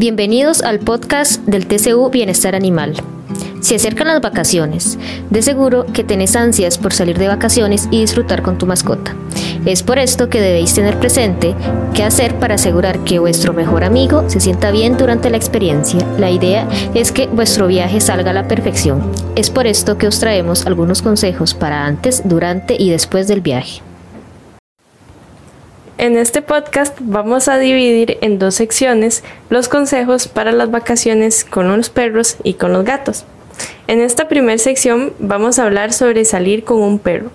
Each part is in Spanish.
Bienvenidos al podcast del TCU Bienestar Animal. Se acercan las vacaciones. De seguro que tenés ansias por salir de vacaciones y disfrutar con tu mascota. Es por esto que debéis tener presente qué hacer para asegurar que vuestro mejor amigo se sienta bien durante la experiencia. La idea es que vuestro viaje salga a la perfección. Es por esto que os traemos algunos consejos para antes, durante y después del viaje. En este podcast vamos a dividir en dos secciones los consejos para las vacaciones con los perros y con los gatos. En esta primera sección vamos a hablar sobre salir con un perro.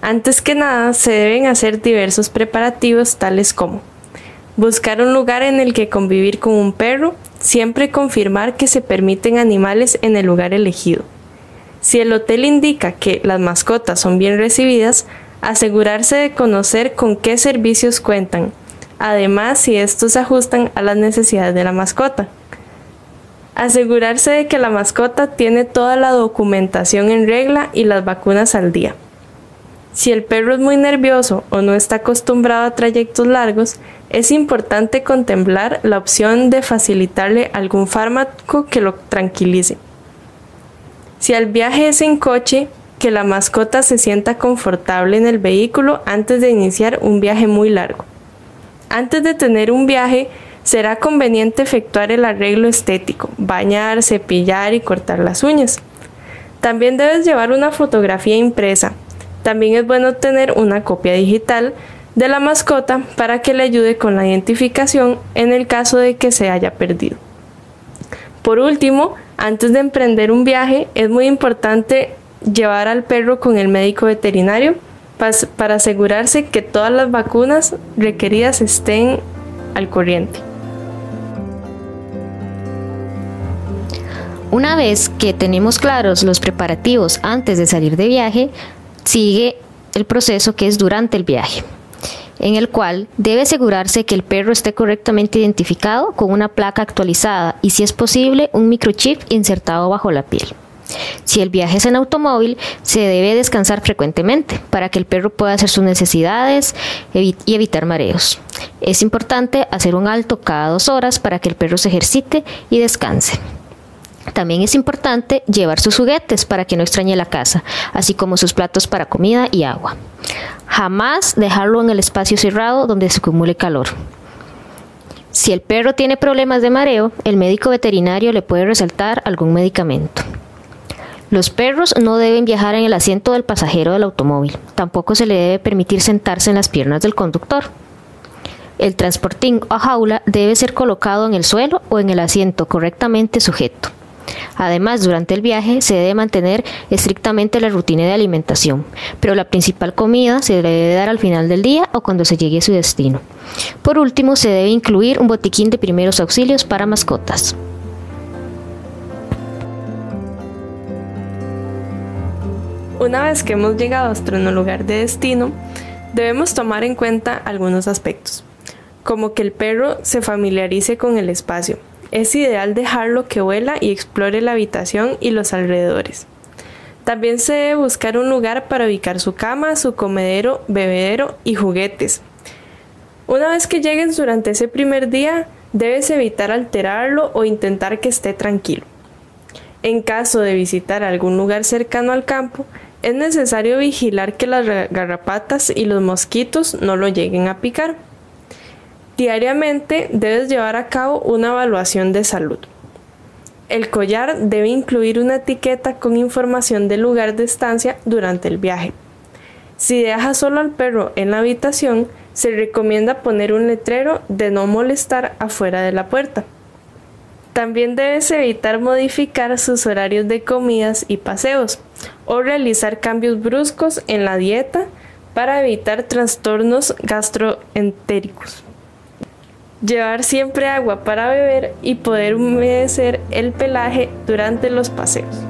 Antes que nada se deben hacer diversos preparativos tales como buscar un lugar en el que convivir con un perro, siempre confirmar que se permiten animales en el lugar elegido. Si el hotel indica que las mascotas son bien recibidas, asegurarse de conocer con qué servicios cuentan, además si estos se ajustan a las necesidades de la mascota. Asegurarse de que la mascota tiene toda la documentación en regla y las vacunas al día. Si el perro es muy nervioso o no está acostumbrado a trayectos largos, es importante contemplar la opción de facilitarle algún fármaco que lo tranquilice. Si el viaje es en coche, que la mascota se sienta confortable en el vehículo antes de iniciar un viaje muy largo. Antes de tener un viaje, será conveniente efectuar el arreglo estético, bañar, cepillar y cortar las uñas. También debes llevar una fotografía impresa. También es bueno tener una copia digital de la mascota para que le ayude con la identificación en el caso de que se haya perdido. Por último, antes de emprender un viaje, es muy importante llevar al perro con el médico veterinario para asegurarse que todas las vacunas requeridas estén al corriente. Una vez que tenemos claros los preparativos antes de salir de viaje, sigue el proceso que es durante el viaje, en el cual debe asegurarse que el perro esté correctamente identificado con una placa actualizada y si es posible un microchip insertado bajo la piel. Si el viaje es en automóvil, se debe descansar frecuentemente para que el perro pueda hacer sus necesidades y evitar mareos. Es importante hacer un alto cada dos horas para que el perro se ejercite y descanse. También es importante llevar sus juguetes para que no extrañe la casa, así como sus platos para comida y agua. Jamás dejarlo en el espacio cerrado donde se acumule calor. Si el perro tiene problemas de mareo, el médico veterinario le puede resaltar algún medicamento. Los perros no deben viajar en el asiento del pasajero del automóvil. Tampoco se le debe permitir sentarse en las piernas del conductor. El transportín o jaula debe ser colocado en el suelo o en el asiento correctamente sujeto. Además, durante el viaje se debe mantener estrictamente la rutina de alimentación, pero la principal comida se debe dar al final del día o cuando se llegue a su destino. Por último, se debe incluir un botiquín de primeros auxilios para mascotas. Una vez que hemos llegado a nuestro lugar de destino, debemos tomar en cuenta algunos aspectos, como que el perro se familiarice con el espacio. Es ideal dejarlo que vuela y explore la habitación y los alrededores. También se debe buscar un lugar para ubicar su cama, su comedero, bebedero y juguetes. Una vez que lleguen durante ese primer día, debes evitar alterarlo o intentar que esté tranquilo. En caso de visitar algún lugar cercano al campo, es necesario vigilar que las garrapatas y los mosquitos no lo lleguen a picar. Diariamente debes llevar a cabo una evaluación de salud. El collar debe incluir una etiqueta con información del lugar de estancia durante el viaje. Si dejas solo al perro en la habitación, se recomienda poner un letrero de no molestar afuera de la puerta. También debes evitar modificar sus horarios de comidas y paseos o realizar cambios bruscos en la dieta para evitar trastornos gastroentéricos. Llevar siempre agua para beber y poder humedecer el pelaje durante los paseos.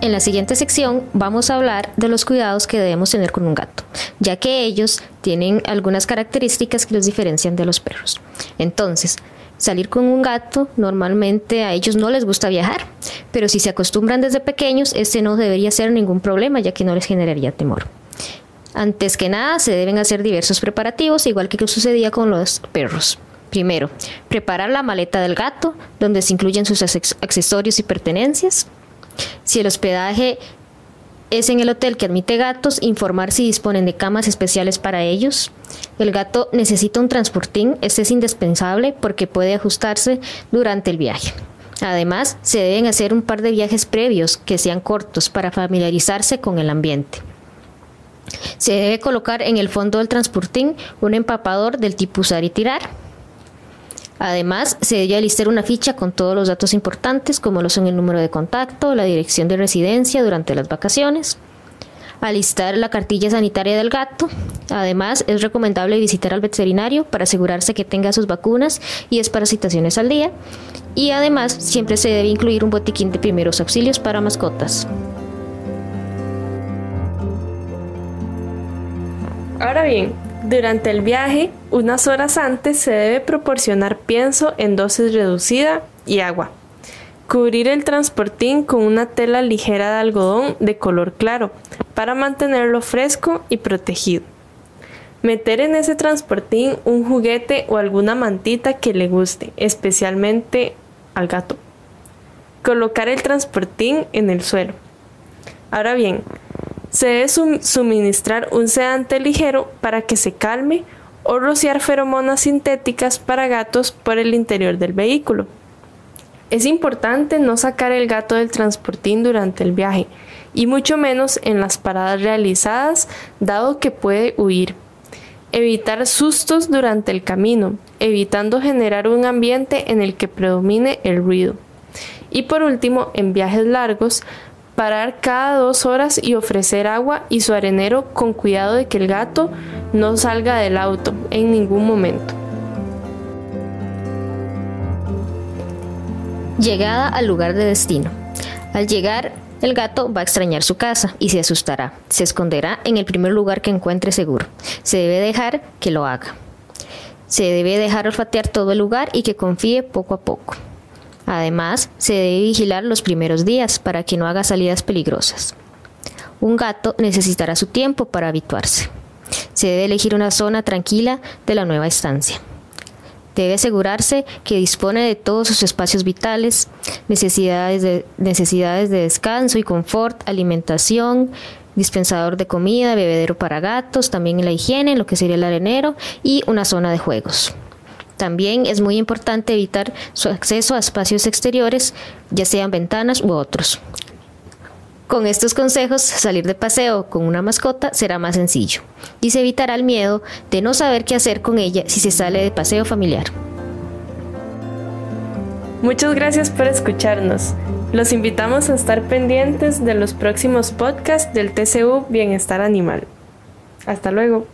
En la siguiente sección vamos a hablar de los cuidados que debemos tener con un gato, ya que ellos tienen algunas características que los diferencian de los perros. Entonces, salir con un gato, normalmente a ellos no les gusta viajar, pero si se acostumbran desde pequeños, este no debería ser ningún problema, ya que no les generaría temor. Antes que nada, se deben hacer diversos preparativos, igual que sucedía con los perros. Primero, preparar la maleta del gato, donde se incluyen sus accesorios y pertenencias. Si el hospedaje es en el hotel que admite gatos, informar si disponen de camas especiales para ellos. El gato necesita un transportín, este es indispensable porque puede ajustarse durante el viaje. Además, se deben hacer un par de viajes previos que sean cortos para familiarizarse con el ambiente. Se debe colocar en el fondo del transportín un empapador del tipo usar y tirar. Además, se debe alistar una ficha con todos los datos importantes, como lo son el número de contacto, la dirección de residencia durante las vacaciones. Alistar la cartilla sanitaria del gato. Además, es recomendable visitar al veterinario para asegurarse que tenga sus vacunas y desparasitaciones al día. Y además, siempre se debe incluir un botiquín de primeros auxilios para mascotas. Ahora bien, durante el viaje, unas horas antes se debe proporcionar pienso en dosis reducida y agua. Cubrir el transportín con una tela ligera de algodón de color claro para mantenerlo fresco y protegido. Meter en ese transportín un juguete o alguna mantita que le guste, especialmente al gato. Colocar el transportín en el suelo. Ahora bien, se debe suministrar un sedante ligero para que se calme o rociar feromonas sintéticas para gatos por el interior del vehículo. Es importante no sacar el gato del transportín durante el viaje y mucho menos en las paradas realizadas dado que puede huir. Evitar sustos durante el camino, evitando generar un ambiente en el que predomine el ruido. Y por último, en viajes largos, parar cada dos horas y ofrecer agua y su arenero con cuidado de que el gato no salga del auto en ningún momento. Llegada al lugar de destino. Al llegar, el gato va a extrañar su casa y se asustará. Se esconderá en el primer lugar que encuentre seguro. Se debe dejar que lo haga. Se debe dejar olfatear todo el lugar y que confíe poco a poco. Además, se debe vigilar los primeros días para que no haga salidas peligrosas. Un gato necesitará su tiempo para habituarse. Se debe elegir una zona tranquila de la nueva estancia. Debe asegurarse que dispone de todos sus espacios vitales, necesidades de, necesidades de descanso y confort, alimentación, dispensador de comida, bebedero para gatos, también la higiene, lo que sería el arenero y una zona de juegos. También es muy importante evitar su acceso a espacios exteriores, ya sean ventanas u otros. Con estos consejos, salir de paseo con una mascota será más sencillo y se evitará el miedo de no saber qué hacer con ella si se sale de paseo familiar. Muchas gracias por escucharnos. Los invitamos a estar pendientes de los próximos podcasts del TCU Bienestar Animal. Hasta luego.